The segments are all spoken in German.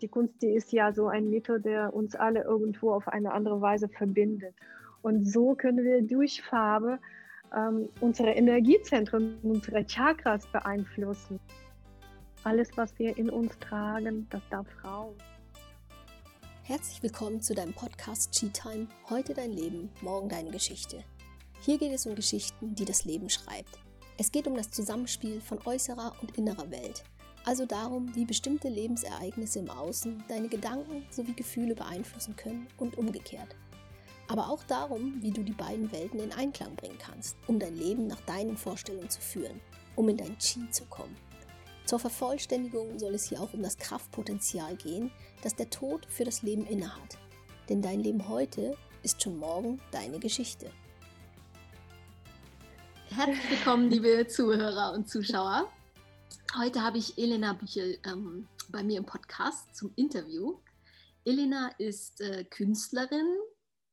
die Kunst, die ist ja so ein Mittel, der uns alle irgendwo auf eine andere Weise verbindet. Und so können wir durch Farbe ähm, unsere Energiezentren, unsere Chakras beeinflussen. Alles, was wir in uns tragen, das darf raus. Herzlich willkommen zu deinem Podcast Cheat Time. Heute dein Leben, morgen deine Geschichte. Hier geht es um Geschichten, die das Leben schreibt. Es geht um das Zusammenspiel von äußerer und innerer Welt. Also darum, wie bestimmte Lebensereignisse im Außen deine Gedanken sowie Gefühle beeinflussen können und umgekehrt aber auch darum, wie du die beiden Welten in Einklang bringen kannst, um dein Leben nach deinen Vorstellungen zu führen, um in dein Chi zu kommen. Zur Vervollständigung soll es hier auch um das Kraftpotenzial gehen, das der Tod für das Leben innehat. Denn dein Leben heute ist schon morgen deine Geschichte. Herzlich willkommen, liebe Zuhörer und Zuschauer. Heute habe ich Elena Büchel ähm, bei mir im Podcast zum Interview. Elena ist äh, Künstlerin,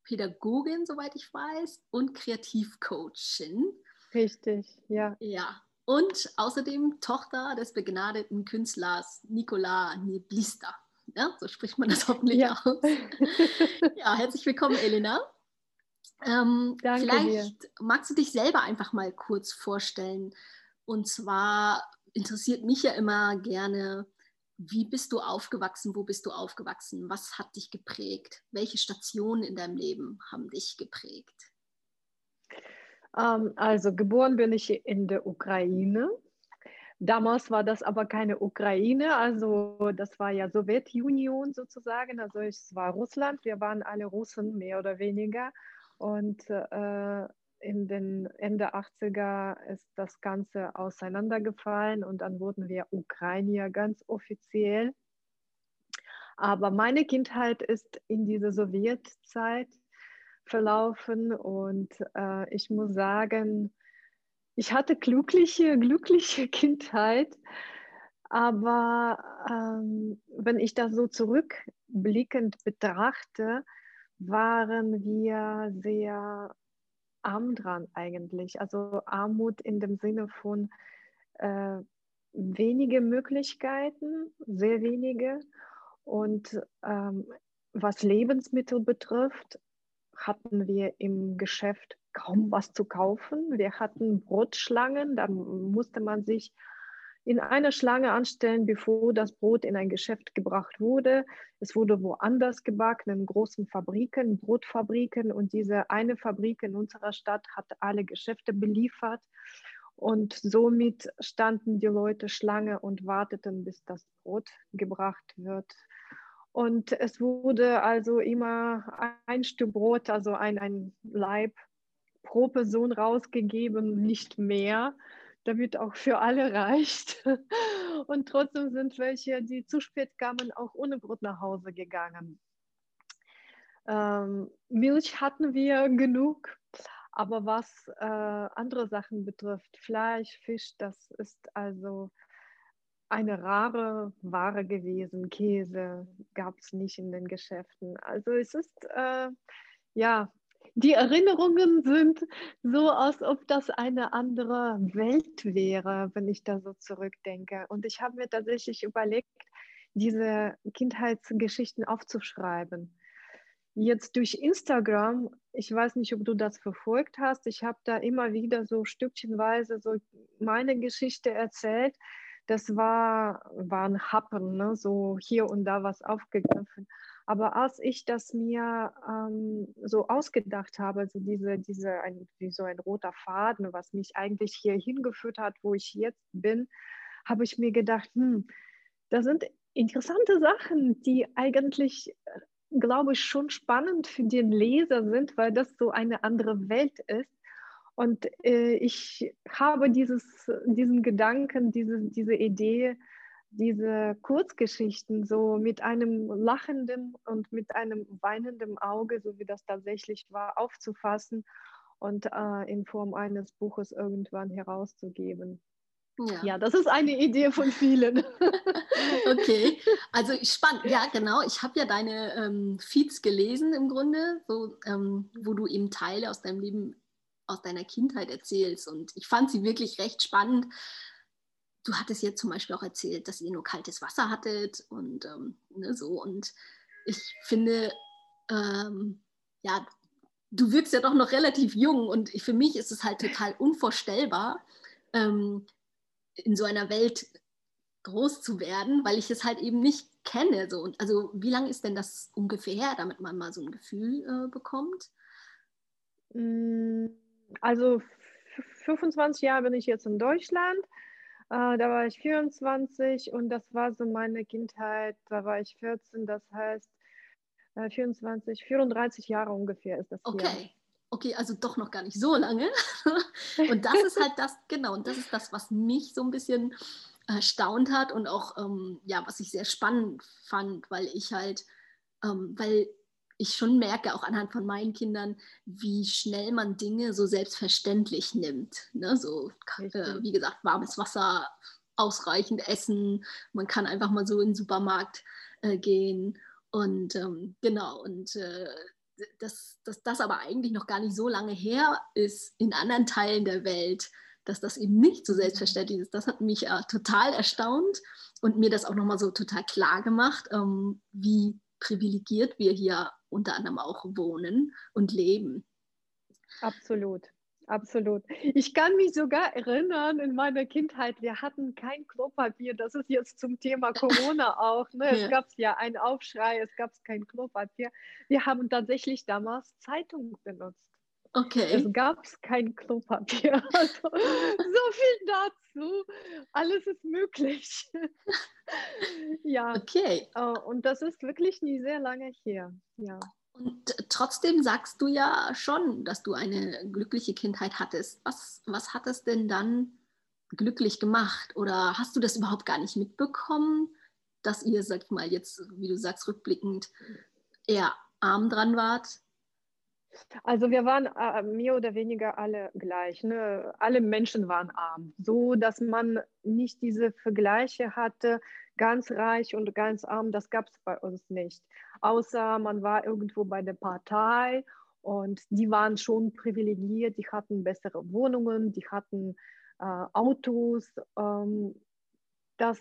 Pädagogin, soweit ich weiß, und Kreativcoachin. Richtig, ja. Ja. Und außerdem Tochter des begnadeten Künstlers Nicola Neblista. Ja, so spricht man das hoffentlich ja. aus. ja, herzlich willkommen, Elena. Ähm, Danke vielleicht dir. magst du dich selber einfach mal kurz vorstellen. Und zwar interessiert mich ja immer gerne, wie bist du aufgewachsen? Wo bist du aufgewachsen? Was hat dich geprägt? Welche Stationen in deinem Leben haben dich geprägt? Ähm, also geboren bin ich in der Ukraine. Damals war das aber keine Ukraine, also das war ja Sowjetunion sozusagen, also es war Russland, wir waren alle Russen mehr oder weniger und äh, in den Ende 80er ist das Ganze auseinandergefallen und dann wurden wir Ukrainier ganz offiziell. Aber meine Kindheit ist in dieser Sowjetzeit verlaufen und äh, ich muss sagen, ich hatte glückliche, glückliche Kindheit. Aber ähm, wenn ich das so zurückblickend betrachte, waren wir sehr arm dran eigentlich. Also Armut in dem Sinne von äh, wenige Möglichkeiten, sehr wenige. Und ähm, was Lebensmittel betrifft, hatten wir im Geschäft kaum was zu kaufen. Wir hatten Brotschlangen, da musste man sich in einer Schlange anstellen, bevor das Brot in ein Geschäft gebracht wurde. Es wurde woanders gebacken, in großen Fabriken, Brotfabriken. Und diese eine Fabrik in unserer Stadt hat alle Geschäfte beliefert. Und somit standen die Leute Schlange und warteten, bis das Brot gebracht wird. Und es wurde also immer ein Stück Brot, also ein, ein Leib pro Person rausgegeben, nicht mehr damit auch für alle reicht. Und trotzdem sind welche, die zu spät kamen, auch ohne Brot nach Hause gegangen. Ähm, Milch hatten wir genug, aber was äh, andere Sachen betrifft, Fleisch, Fisch, das ist also eine rare Ware gewesen. Käse gab es nicht in den Geschäften. Also es ist äh, ja die Erinnerungen sind so, als ob das eine andere Welt wäre, wenn ich da so zurückdenke. Und ich habe mir tatsächlich überlegt, diese Kindheitsgeschichten aufzuschreiben. Jetzt durch Instagram, ich weiß nicht, ob du das verfolgt hast, ich habe da immer wieder so stückchenweise so meine Geschichte erzählt. Das war, waren Happen, ne? so hier und da was aufgegriffen. Aber als ich das mir ähm, so ausgedacht habe, also diese, diese ein, wie so ein roter Faden, was mich eigentlich hier hingeführt hat, wo ich jetzt bin, habe ich mir gedacht, hm, das sind interessante Sachen, die eigentlich, äh, glaube ich, schon spannend für den Leser sind, weil das so eine andere Welt ist. Und äh, ich habe dieses, diesen Gedanken, diese, diese Idee diese Kurzgeschichten so mit einem lachenden und mit einem weinenden Auge, so wie das tatsächlich war, aufzufassen und äh, in Form eines Buches irgendwann herauszugeben. Ja. ja, das ist eine Idee von vielen. okay, also spannend. Ja, genau. Ich habe ja deine ähm, Feeds gelesen im Grunde, so, ähm, wo du eben Teile aus deinem Leben, aus deiner Kindheit erzählst. Und ich fand sie wirklich recht spannend du hattest jetzt zum Beispiel auch erzählt, dass ihr nur kaltes Wasser hattet und ähm, ne, so. Und ich finde, ähm, ja, du wirkst ja doch noch relativ jung und für mich ist es halt total unvorstellbar, ähm, in so einer Welt groß zu werden, weil ich es halt eben nicht kenne. So. Und also wie lange ist denn das ungefähr damit man mal so ein Gefühl äh, bekommt? Mm, also 25 Jahre bin ich jetzt in Deutschland. Äh, da war ich 24 und das war so meine Kindheit. Da war ich 14, das heißt äh, 24, 34 Jahre ungefähr ist das. Okay. Hier. Okay, also doch noch gar nicht so lange. und das ist halt das, genau, und das ist das, was mich so ein bisschen erstaunt hat und auch, ähm, ja, was ich sehr spannend fand, weil ich halt, ähm, weil ich schon merke, auch anhand von meinen Kindern, wie schnell man Dinge so selbstverständlich nimmt. Ne? So, äh, wie gesagt, warmes Wasser, ausreichend Essen, man kann einfach mal so in den Supermarkt äh, gehen. Und ähm, genau, und äh, dass, dass das aber eigentlich noch gar nicht so lange her ist in anderen Teilen der Welt, dass das eben nicht so selbstverständlich ist. Das hat mich äh, total erstaunt und mir das auch nochmal so total klar gemacht, ähm, wie privilegiert wir hier unter anderem auch wohnen und leben. Absolut. Absolut. Ich kann mich sogar erinnern, in meiner Kindheit, wir hatten kein Klopapier. Das ist jetzt zum Thema Corona auch. Ne? Es ja. gab ja einen Aufschrei, es gab kein Klopapier. Wir haben tatsächlich damals Zeitung benutzt. Okay. Es gab kein Klopapier. Also, so viel dazu. Alles ist möglich. ja. Okay. Äh, und das ist wirklich nie sehr lange her. Ja. Und trotzdem sagst du ja schon, dass du eine glückliche Kindheit hattest. Was, was hat es denn dann glücklich gemacht? Oder hast du das überhaupt gar nicht mitbekommen, dass ihr, sag mal, jetzt, wie du sagst, rückblickend eher arm dran wart? Also wir waren äh, mehr oder weniger alle gleich. Ne? Alle Menschen waren arm, so dass man nicht diese Vergleiche hatte, ganz reich und ganz arm. Das gab es bei uns nicht. Außer man war irgendwo bei der Partei und die waren schon privilegiert. Die hatten bessere Wohnungen, die hatten äh, Autos. Ähm, das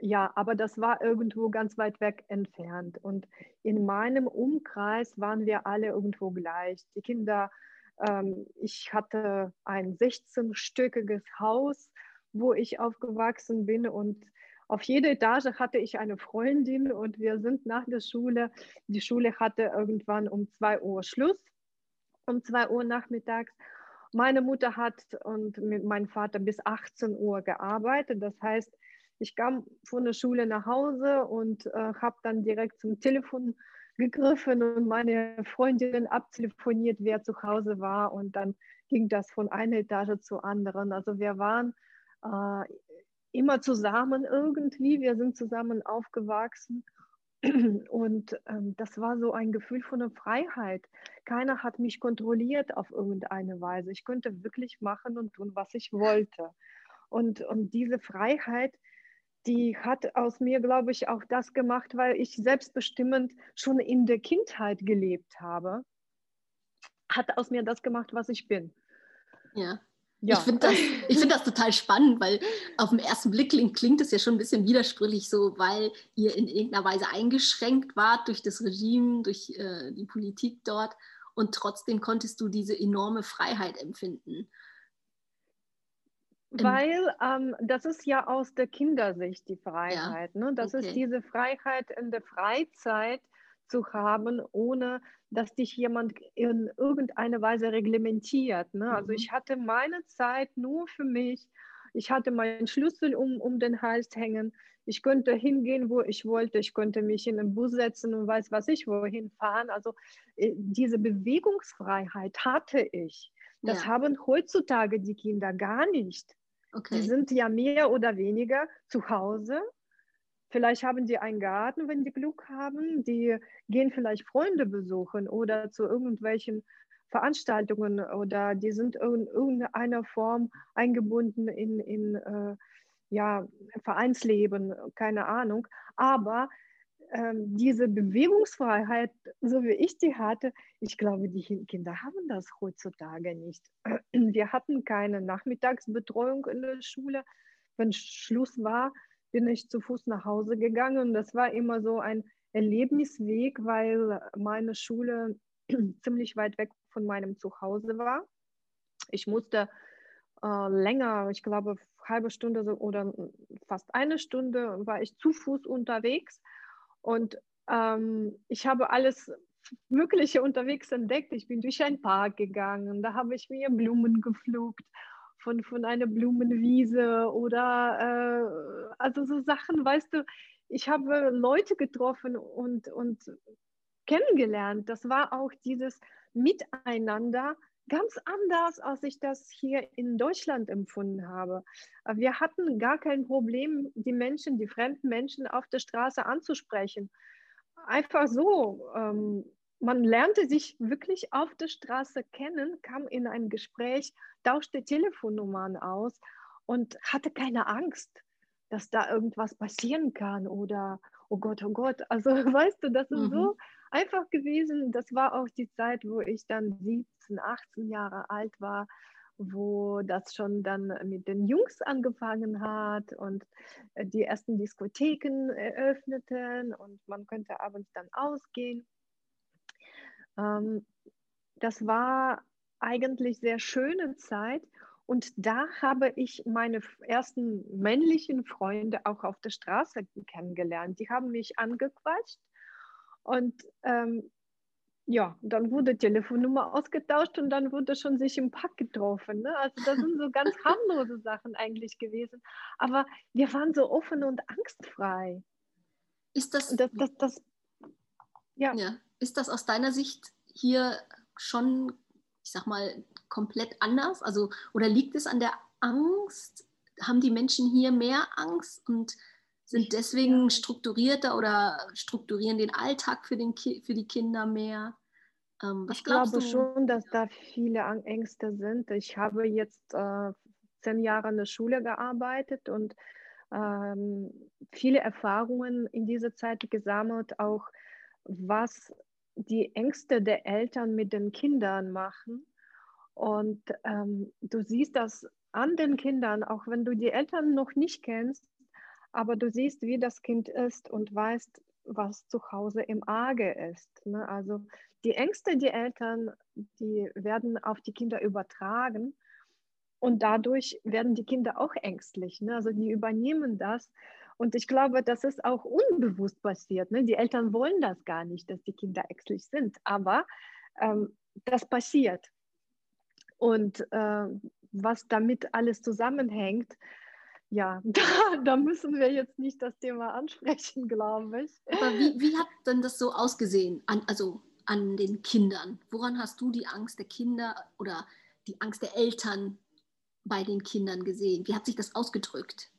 ja, aber das war irgendwo ganz weit weg entfernt. Und in meinem Umkreis waren wir alle irgendwo gleich. Die Kinder, ähm, ich hatte ein 16-stöckiges Haus, wo ich aufgewachsen bin und auf jeder Etage hatte ich eine Freundin und wir sind nach der Schule, die Schule hatte irgendwann um 2 Uhr Schluss, um 2 Uhr nachmittags. Meine Mutter hat und meinem Vater bis 18 Uhr gearbeitet. Das heißt, ich kam von der Schule nach Hause und äh, habe dann direkt zum Telefon gegriffen und meine Freundin abtelefoniert, wer zu Hause war. Und dann ging das von einer Etage zur anderen. Also wir waren äh, immer zusammen irgendwie. Wir sind zusammen aufgewachsen. Und ähm, das war so ein Gefühl von der Freiheit. Keiner hat mich kontrolliert auf irgendeine Weise. Ich konnte wirklich machen und tun, was ich wollte. Und, und diese Freiheit, die hat aus mir, glaube ich, auch das gemacht, weil ich selbstbestimmend schon in der Kindheit gelebt habe. Hat aus mir das gemacht, was ich bin. Ja. Ja. Ich finde das, find das total spannend, weil auf den ersten Blick klingt, klingt es ja schon ein bisschen widersprüchlich, so weil ihr in irgendeiner Weise eingeschränkt wart durch das Regime, durch äh, die Politik dort und trotzdem konntest du diese enorme Freiheit empfinden. Weil ähm, das ist ja aus der Kindersicht die Freiheit. Ja. Ne? Das okay. ist diese Freiheit in der Freizeit zu haben, ohne dass dich jemand in irgendeiner Weise reglementiert. Ne? Also mhm. Also ich hatte meine Zeit nur für mich. Ich hatte meinen Schlüssel um, um den Hals hängen. Ich konnte hingehen, wo ich wollte. Ich konnte mich in den Bus setzen und weiß was ich wohin fahren. Also äh, diese Bewegungsfreiheit hatte ich. Das ja. haben heutzutage die Kinder gar nicht. Okay. Die sind ja mehr oder weniger zu Hause. Vielleicht haben die einen Garten, wenn die Glück haben. Die gehen vielleicht Freunde besuchen oder zu irgendwelchen Veranstaltungen oder die sind in irgendeiner Form eingebunden in, in äh, ja, Vereinsleben, keine Ahnung. Aber ähm, diese Bewegungsfreiheit, so wie ich die hatte, ich glaube, die Kinder haben das heutzutage nicht. Wir hatten keine Nachmittagsbetreuung in der Schule. wenn Schluss war, bin ich zu Fuß nach Hause gegangen. Und das war immer so ein Erlebnisweg, weil meine Schule ziemlich weit weg von meinem Zuhause war. Ich musste äh, länger, ich glaube, halbe Stunde oder fast eine Stunde war ich zu Fuß unterwegs. Und ähm, ich habe alles Mögliche unterwegs entdeckt. Ich bin durch einen Park gegangen, da habe ich mir Blumen gepflückt von, von einer Blumenwiese oder äh, also so Sachen, weißt du, ich habe Leute getroffen und, und kennengelernt. Das war auch dieses Miteinander ganz anders, als ich das hier in Deutschland empfunden habe. Wir hatten gar kein Problem, die Menschen, die fremden Menschen auf der Straße anzusprechen. Einfach so. Ähm, man lernte sich wirklich auf der Straße kennen, kam in ein Gespräch, tauschte Telefonnummern aus und hatte keine Angst, dass da irgendwas passieren kann oder oh Gott, oh Gott. Also weißt du, das ist mhm. so einfach gewesen. Das war auch die Zeit, wo ich dann 17, 18 Jahre alt war, wo das schon dann mit den Jungs angefangen hat und die ersten Diskotheken eröffneten und man könnte abends dann ausgehen. Ähm, das war eigentlich sehr schöne Zeit und da habe ich meine ersten männlichen Freunde auch auf der Straße kennengelernt. Die haben mich angequatscht und ähm, ja, dann wurde Telefonnummer ausgetauscht und dann wurde schon sich im Pack getroffen. Ne? Also das sind so ganz harmlose Sachen eigentlich gewesen. Aber wir waren so offen und angstfrei. Ist das, das, das, das ja. ja. Ist das aus deiner Sicht hier schon, ich sag mal, komplett anders? Also, oder liegt es an der Angst? Haben die Menschen hier mehr Angst und sind deswegen strukturierter oder strukturieren den Alltag für, den Ki für die Kinder mehr? Ähm, ich glaube du? schon, dass da viele Ängste sind. Ich habe jetzt äh, zehn Jahre in der Schule gearbeitet und ähm, viele Erfahrungen in dieser Zeit gesammelt, auch was die Ängste der Eltern mit den Kindern machen. Und ähm, du siehst das an den Kindern, auch wenn du die Eltern noch nicht kennst, aber du siehst, wie das Kind ist und weißt, was zu Hause im Arge ist. Ne? Also die Ängste der Eltern, die werden auf die Kinder übertragen und dadurch werden die Kinder auch ängstlich. Ne? Also die übernehmen das und ich glaube, das ist auch unbewusst passiert. Ne? Die Eltern wollen das gar nicht, dass die Kinder ängstlich sind, aber ähm, das passiert. Und äh, was damit alles zusammenhängt, ja, da, da, müssen wir jetzt nicht das Thema ansprechen, glaube ich. Aber wie, wie hat denn das so ausgesehen, an, also an den Kindern? Woran hast du die Angst der Kinder oder die Angst der Eltern bei den Kindern gesehen? Wie hat sich das ausgedrückt?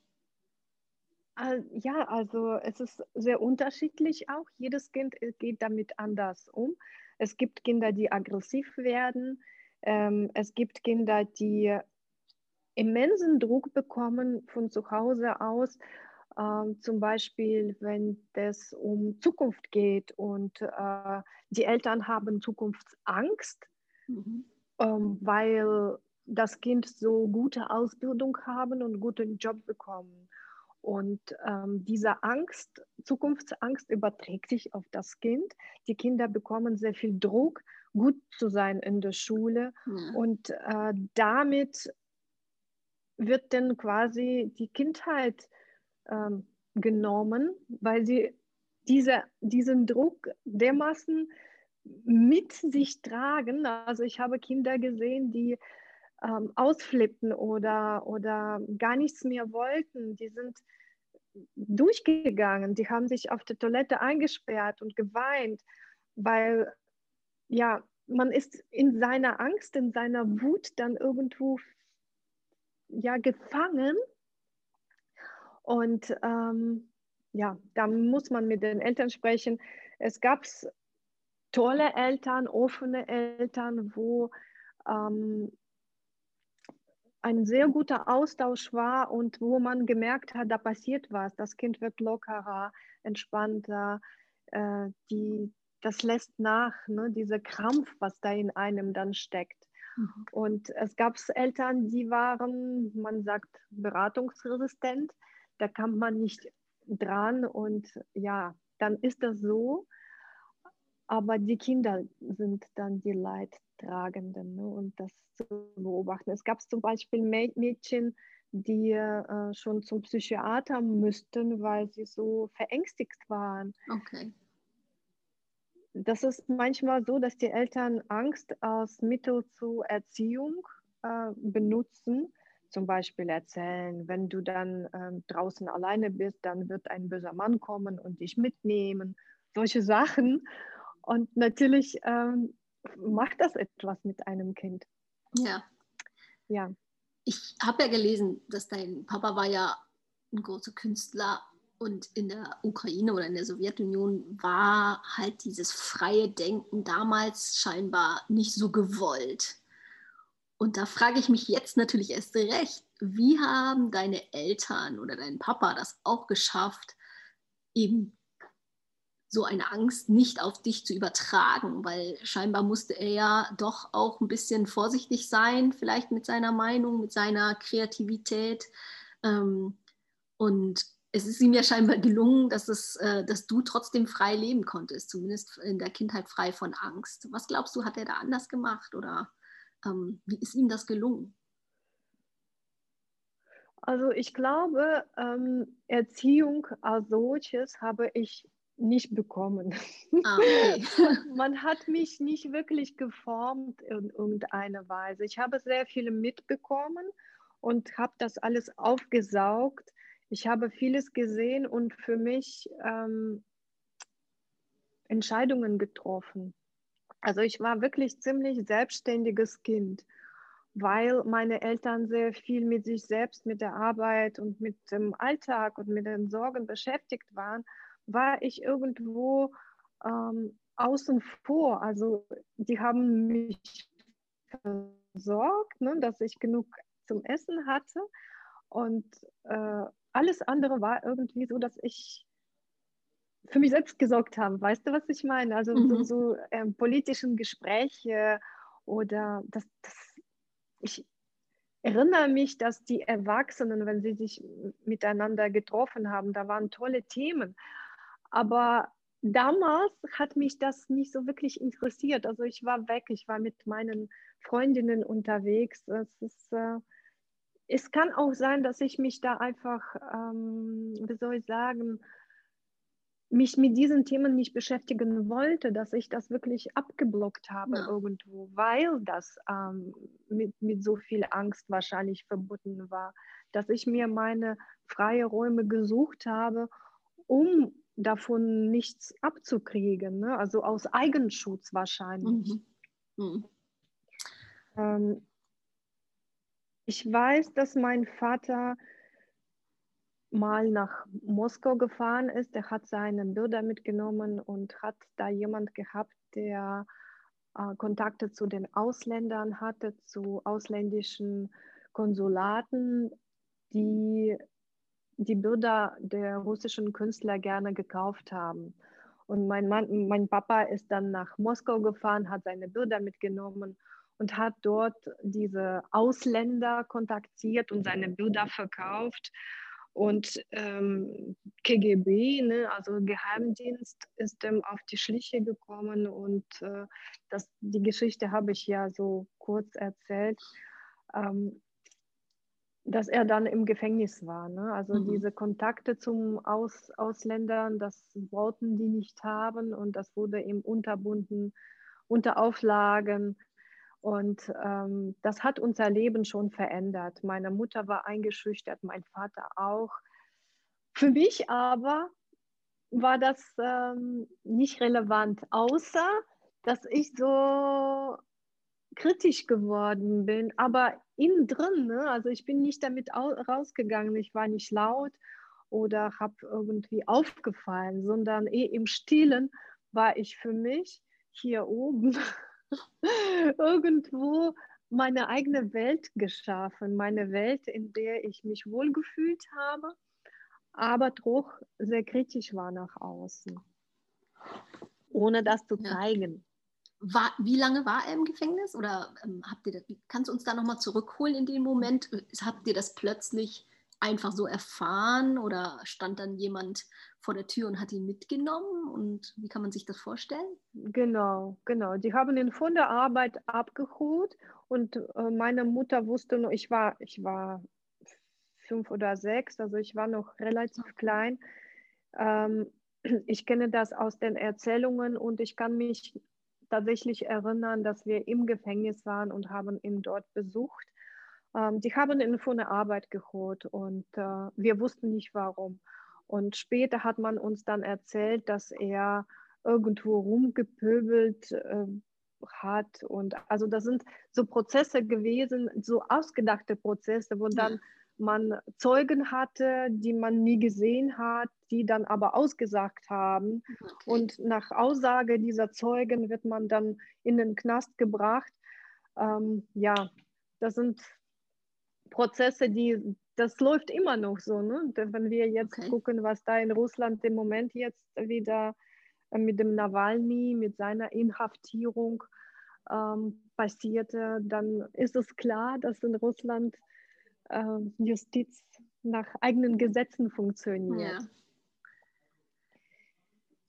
Ja, also es ist sehr unterschiedlich auch. Jedes Kind äh, geht damit anders um. Es gibt Kinder, die aggressiv werden. Ähm, es gibt Kinder, die immensen Druck bekommen von zu Hause aus. Ähm, zum Beispiel, wenn es um Zukunft geht und äh, die Eltern haben Zukunftsangst, mhm. ähm, weil das Kind so gute Ausbildung haben und guten Job bekommen. Und ähm, diese Angst, Zukunftsangst überträgt sich auf das Kind. Die Kinder bekommen sehr viel Druck, gut zu sein in der Schule. Ja. Und äh, damit wird dann quasi die Kindheit ähm, genommen, weil sie diese, diesen Druck dermaßen mit sich tragen. Also ich habe Kinder gesehen, die ähm, ausflippten oder, oder gar nichts mehr wollten. Die sind durchgegangen, die haben sich auf der Toilette eingesperrt und geweint, weil ja, man ist in seiner Angst, in seiner Wut dann irgendwo ja gefangen. Und ähm, ja, da muss man mit den Eltern sprechen. Es gab tolle Eltern, offene Eltern, wo ähm, ein sehr guter Austausch war und wo man gemerkt hat, da passiert was. Das Kind wird lockerer, entspannter, äh, die, das lässt nach, ne, dieser Krampf, was da in einem dann steckt. Mhm. Und es gab Eltern, die waren, man sagt, beratungsresistent. Da kam man nicht dran und ja, dann ist das so. Aber die Kinder sind dann die Leidtragenden ne? und das zu beobachten. Es gab zum Beispiel Mädchen, die äh, schon zum Psychiater müssten, weil sie so verängstigt waren. Okay. Das ist manchmal so, dass die Eltern Angst als Mittel zur Erziehung äh, benutzen. Zum Beispiel erzählen, wenn du dann ähm, draußen alleine bist, dann wird ein böser Mann kommen und dich mitnehmen. Solche Sachen. Und natürlich ähm, macht das etwas mit einem Kind. Ja. Ja. Ich habe ja gelesen, dass dein Papa war ja ein großer Künstler und in der Ukraine oder in der Sowjetunion war halt dieses freie Denken damals scheinbar nicht so gewollt. Und da frage ich mich jetzt natürlich erst recht, wie haben deine Eltern oder dein Papa das auch geschafft, eben so eine Angst nicht auf dich zu übertragen, weil scheinbar musste er ja doch auch ein bisschen vorsichtig sein, vielleicht mit seiner Meinung, mit seiner Kreativität. Ähm, und es ist ihm ja scheinbar gelungen, dass, es, äh, dass du trotzdem frei leben konntest, zumindest in der Kindheit frei von Angst. Was glaubst du, hat er da anders gemacht oder ähm, wie ist ihm das gelungen? Also ich glaube, ähm, Erziehung als solches habe ich nicht bekommen. Ah, okay. Man hat mich nicht wirklich geformt in irgendeiner Weise. Ich habe sehr viel mitbekommen und habe das alles aufgesaugt. Ich habe vieles gesehen und für mich ähm, Entscheidungen getroffen. Also ich war wirklich ziemlich selbstständiges Kind, weil meine Eltern sehr viel mit sich selbst, mit der Arbeit und mit dem Alltag und mit den Sorgen beschäftigt waren war ich irgendwo ähm, außen vor. Also die haben mich versorgt, ne, dass ich genug zum Essen hatte. Und äh, alles andere war irgendwie so, dass ich für mich selbst gesorgt habe. Weißt du, was ich meine? Also mhm. so, so ähm, politischen Gespräche oder das, das, ich erinnere mich, dass die Erwachsenen, wenn sie sich miteinander getroffen haben, da waren tolle Themen. Aber damals hat mich das nicht so wirklich interessiert. Also ich war weg, ich war mit meinen Freundinnen unterwegs. Es, ist, äh, es kann auch sein, dass ich mich da einfach, ähm, wie soll ich sagen, mich mit diesen Themen nicht beschäftigen wollte, dass ich das wirklich abgeblockt habe ja. irgendwo, weil das ähm, mit, mit so viel Angst wahrscheinlich verbunden war, dass ich mir meine freie Räume gesucht habe, um davon nichts abzukriegen, ne? also aus Eigenschutz wahrscheinlich. Mhm. Mhm. Ähm, ich weiß, dass mein Vater mal nach Moskau gefahren ist. Er hat seine Bilder mitgenommen und hat da jemand gehabt, der äh, Kontakte zu den Ausländern hatte, zu ausländischen Konsulaten, die die Bilder der russischen Künstler gerne gekauft haben. Und mein, Mann, mein Papa ist dann nach Moskau gefahren, hat seine Bilder mitgenommen und hat dort diese Ausländer kontaktiert und seine Bilder verkauft. Und ähm, KGB, ne, also Geheimdienst, ist ihm auf die Schliche gekommen und äh, das, die Geschichte habe ich ja so kurz erzählt. Ähm, dass er dann im Gefängnis war. Ne? Also mhm. diese Kontakte zum Aus Ausländern, das wollten die nicht haben und das wurde ihm unterbunden, unter Auflagen. Und ähm, das hat unser Leben schon verändert. Meine Mutter war eingeschüchtert, mein Vater auch. Für mich aber war das ähm, nicht relevant, außer dass ich so kritisch geworden bin, aber innen drin, ne? also ich bin nicht damit rausgegangen, ich war nicht laut oder habe irgendwie aufgefallen, sondern eh im Stillen war ich für mich hier oben irgendwo meine eigene Welt geschaffen, meine Welt, in der ich mich wohlgefühlt habe, aber doch sehr kritisch war nach außen, ohne das zu zeigen. War, wie lange war er im Gefängnis? Oder ähm, habt ihr das, kannst du uns da nochmal zurückholen in dem Moment? Habt ihr das plötzlich einfach so erfahren oder stand dann jemand vor der Tür und hat ihn mitgenommen? Und wie kann man sich das vorstellen? Genau, genau. Die haben ihn von der Arbeit abgeholt und äh, meine Mutter wusste noch, ich war, ich war fünf oder sechs, also ich war noch relativ klein. Ähm, ich kenne das aus den Erzählungen und ich kann mich tatsächlich erinnern, dass wir im Gefängnis waren und haben ihn dort besucht. Ähm, die haben ihn von der Arbeit geholt und äh, wir wussten nicht warum. Und später hat man uns dann erzählt, dass er irgendwo rumgepöbelt äh, hat. Und also das sind so Prozesse gewesen, so ausgedachte Prozesse, wo dann man Zeugen hatte, die man nie gesehen hat, die dann aber ausgesagt haben. Okay. Und nach Aussage dieser Zeugen wird man dann in den Knast gebracht. Ähm, ja, das sind Prozesse, die, das läuft immer noch so. Ne? Wenn wir jetzt okay. gucken, was da in Russland im Moment jetzt wieder äh, mit dem Nawalny, mit seiner Inhaftierung ähm, passierte, dann ist es klar, dass in Russland äh, Justiz nach eigenen Gesetzen funktioniert.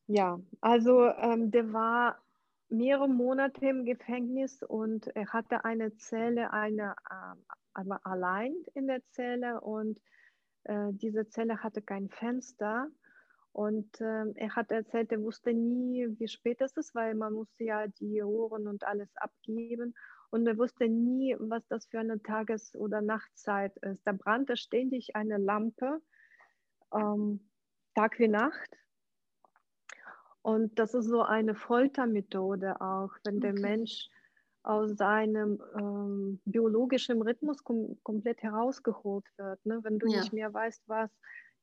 Ja, ja also ähm, der war mehrere Monate im Gefängnis und er hatte eine Zelle, eine, äh, allein in der Zelle und äh, diese Zelle hatte kein Fenster. Und äh, er hat erzählt, er wusste nie, wie spät es ist, weil man musste ja die Ohren und alles abgeben. Und er wusste nie, was das für eine Tages- oder Nachtzeit ist. Da brannte ständig eine Lampe, ähm, Tag wie Nacht. Und das ist so eine Foltermethode auch, wenn okay. der Mensch aus seinem ähm, biologischen Rhythmus kom komplett herausgeholt wird. Ne? Wenn du ja. nicht mehr weißt, was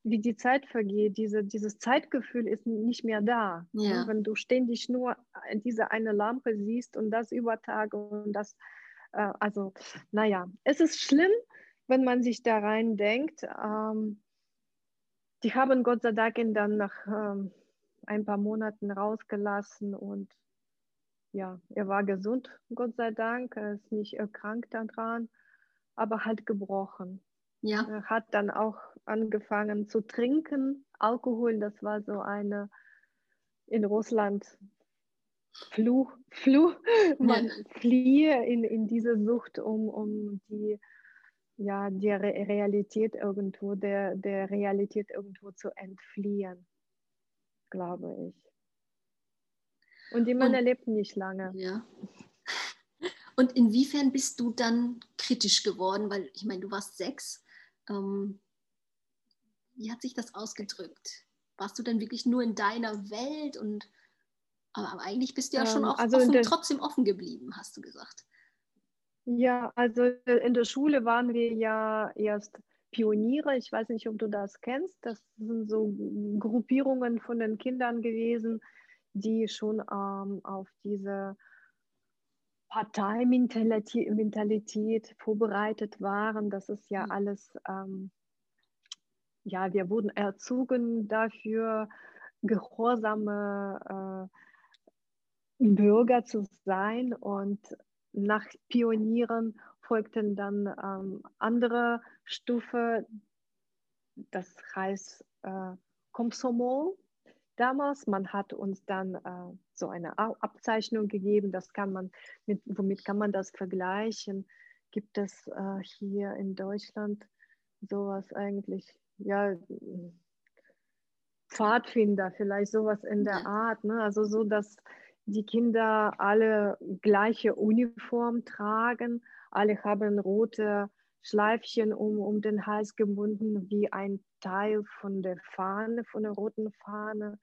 wie die Zeit vergeht. Diese, dieses Zeitgefühl ist nicht mehr da. Ne? Ja. Wenn du ständig nur diese eine Lampe siehst und das über Tage und das, äh, also, naja, es ist schlimm, wenn man sich da rein denkt. Ähm, die haben Gott sei Dank ihn dann nach ähm, ein paar Monaten rausgelassen und ja, er war gesund, Gott sei Dank, er ist nicht erkrankt daran, aber halt gebrochen. Ja. Er hat dann auch angefangen zu trinken. Alkohol, das war so eine in Russland Fluch, Fluch. man ja. fliehe in, in diese Sucht, um, um die, ja, die Realität irgendwo, der, der Realität irgendwo zu entfliehen, glaube ich. Und die man erlebt nicht lange. Ja. Und inwiefern bist du dann kritisch geworden? Weil ich meine, du warst sechs. Ähm, wie hat sich das ausgedrückt? Warst du denn wirklich nur in deiner Welt und aber eigentlich bist du ja schon ähm, also offen, der, trotzdem offen geblieben, hast du gesagt. Ja, also in der Schule waren wir ja erst Pioniere. Ich weiß nicht, ob du das kennst. Das sind so Gruppierungen von den Kindern gewesen, die schon ähm, auf diese Parteimentalität vorbereitet waren. Das ist ja mhm. alles ähm, ja, wir wurden erzogen dafür, gehorsame äh, Bürger zu sein und nach Pionieren folgten dann ähm, andere Stufe, das heißt äh, Komsomol damals. Man hat uns dann äh, so eine Abzeichnung gegeben, das kann man mit, womit kann man das vergleichen? Gibt es äh, hier in Deutschland sowas eigentlich? ja, Pfadfinder, vielleicht sowas in der Art. Ne? Also so, dass die Kinder alle gleiche Uniform tragen, alle haben rote Schleifchen um, um den Hals gebunden, wie ein Teil von der Fahne, von der roten Fahne.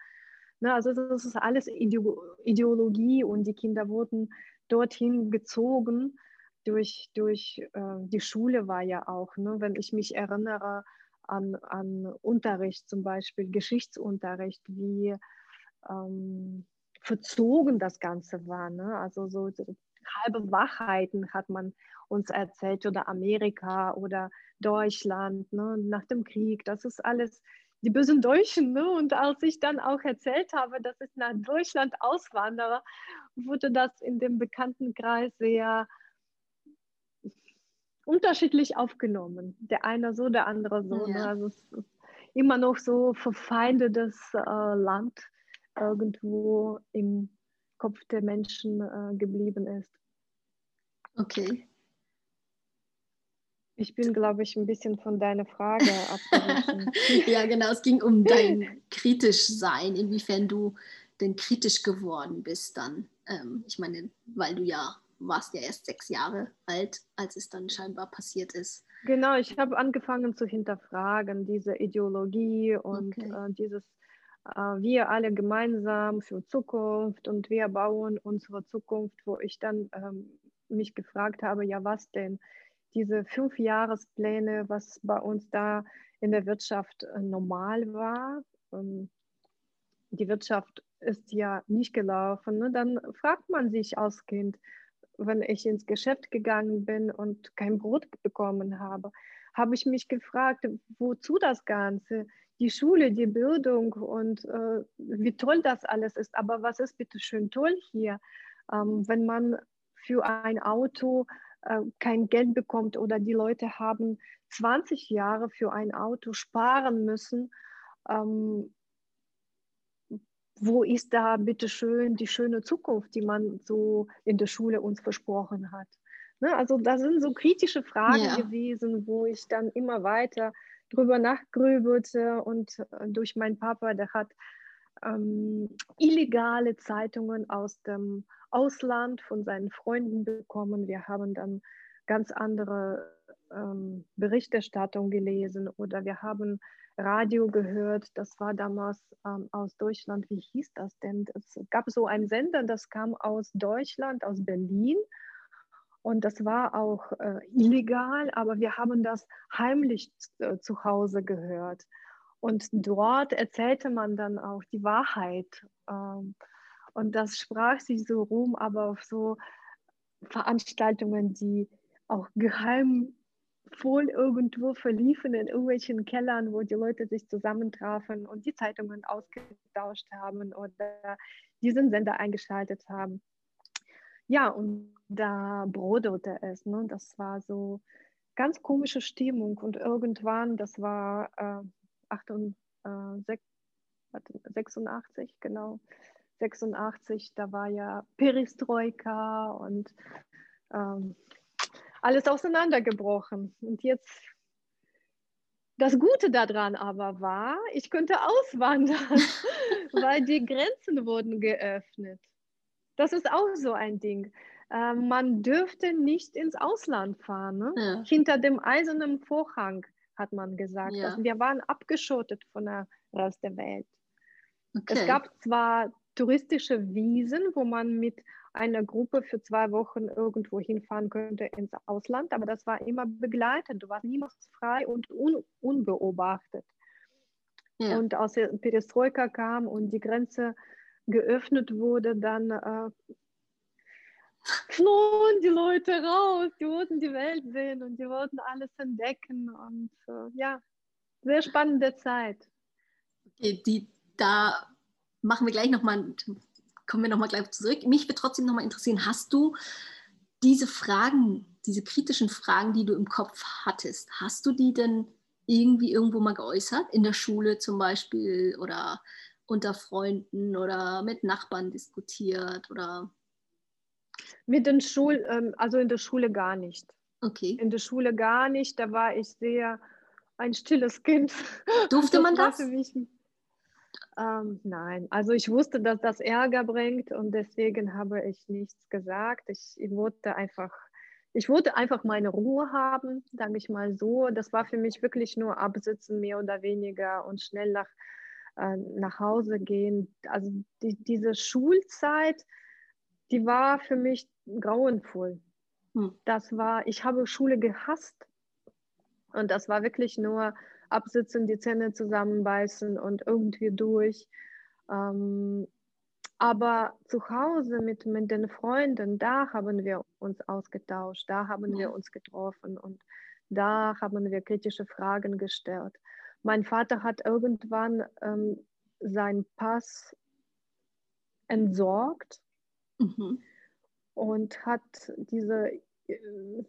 Ne, also das ist alles Ideologie und die Kinder wurden dorthin gezogen durch, durch äh, die Schule war ja auch, ne, wenn ich mich erinnere, an, an Unterricht, zum Beispiel Geschichtsunterricht, wie ähm, verzogen das Ganze war. Ne? Also so halbe Wahrheiten hat man uns erzählt oder Amerika oder Deutschland ne? nach dem Krieg. Das ist alles die bösen Deutschen. Ne? Und als ich dann auch erzählt habe, dass ich nach Deutschland auswandere, wurde das in dem Bekanntenkreis sehr unterschiedlich aufgenommen. Der eine so, der andere so. Ne? Ja. Also es ist immer noch so verfeindetes äh, Land irgendwo im Kopf der Menschen äh, geblieben ist. Okay. Ich bin, glaube ich, ein bisschen von deiner Frage abgewichen. ja, genau. Es ging um dein kritisch Sein, inwiefern du denn kritisch geworden bist dann. Ähm, ich meine, weil du ja warst ja erst sechs Jahre alt, als es dann scheinbar passiert ist. Genau, ich habe angefangen zu hinterfragen, diese Ideologie und okay. äh, dieses, äh, wir alle gemeinsam für Zukunft und wir bauen unsere Zukunft, wo ich dann ähm, mich gefragt habe, ja was denn? Diese fünf Jahrespläne, was bei uns da in der Wirtschaft äh, normal war. Ähm, die Wirtschaft ist ja nicht gelaufen. Ne? Dann fragt man sich als Kind, wenn ich ins Geschäft gegangen bin und kein Brot bekommen habe, habe ich mich gefragt, wozu das Ganze? Die Schule, die Bildung und äh, wie toll das alles ist. Aber was ist bitte schön toll hier, ähm, wenn man für ein Auto äh, kein Geld bekommt oder die Leute haben 20 Jahre für ein Auto sparen müssen? Ähm, wo ist da bitte schön die schöne Zukunft, die man so in der Schule uns versprochen hat? Ne? Also da sind so kritische Fragen ja. gewesen, wo ich dann immer weiter drüber nachgrübelte und äh, durch meinen Papa, der hat ähm, illegale Zeitungen aus dem Ausland von seinen Freunden bekommen. Wir haben dann ganz andere ähm, Berichterstattung gelesen oder wir haben Radio gehört. Das war damals ähm, aus Deutschland. Wie hieß das denn? Es gab so einen Sender, das kam aus Deutschland, aus Berlin. Und das war auch äh, illegal, aber wir haben das heimlich äh, zu Hause gehört. Und dort erzählte man dann auch die Wahrheit. Ähm, und das sprach sich so rum, aber auf so Veranstaltungen, die auch geheim voll irgendwo verliefen in irgendwelchen Kellern, wo die Leute sich zusammentrafen und die Zeitungen ausgetauscht haben oder diesen Sender eingeschaltet haben. Ja, und da broderte es. Ne? Das war so ganz komische Stimmung. Und irgendwann, das war äh, 88, 86, äh, genau, 86, da war ja Perestroika und ähm, alles auseinandergebrochen. Und jetzt, das Gute daran aber war, ich konnte auswandern, weil die Grenzen wurden geöffnet. Das ist auch so ein Ding. Äh, man dürfte nicht ins Ausland fahren. Ne? Ja. Hinter dem eisernen Vorhang, hat man gesagt. Ja. Also wir waren abgeschottet von der Rest der Welt. Okay. Es gab zwar touristische Wiesen, wo man mit einer Gruppe für zwei Wochen irgendwo hinfahren könnte ins Ausland, aber das war immer begleitet. Du warst niemals frei und un unbeobachtet. Ja. Und als der Perestroika kam und die Grenze geöffnet wurde, dann äh, flohen die Leute raus, die wollten die Welt sehen und die wollten alles entdecken und äh, ja, sehr spannende Zeit. Okay, die, da machen wir gleich nochmal kommen wir nochmal gleich zurück. Mich würde trotzdem nochmal interessieren, hast du diese Fragen, diese kritischen Fragen, die du im Kopf hattest, hast du die denn irgendwie irgendwo mal geäußert? In der Schule zum Beispiel oder unter Freunden oder mit Nachbarn diskutiert oder? Mit den Schul, ähm, also in der Schule gar nicht. Okay. In der Schule gar nicht. Da war ich sehr ein stilles Kind. Durfte man das? Mich, ähm, nein, also ich wusste, dass das Ärger bringt und deswegen habe ich nichts gesagt. Ich, ich wollte einfach, ich wollte einfach meine Ruhe haben, sage ich mal so. Das war für mich wirklich nur absitzen, mehr oder weniger und schnell nach, äh, nach Hause gehen. Also die, diese Schulzeit, die war für mich grauenvoll. Hm. Das war, ich habe Schule gehasst und das war wirklich nur absitzen, die Zähne zusammenbeißen und irgendwie durch. Ähm, aber zu Hause mit, mit den Freunden, da haben wir uns ausgetauscht, da haben wir uns getroffen und da haben wir kritische Fragen gestellt. mein Vater hat irgendwann ähm, seinen Pass entsorgt mhm. und hat diese, äh,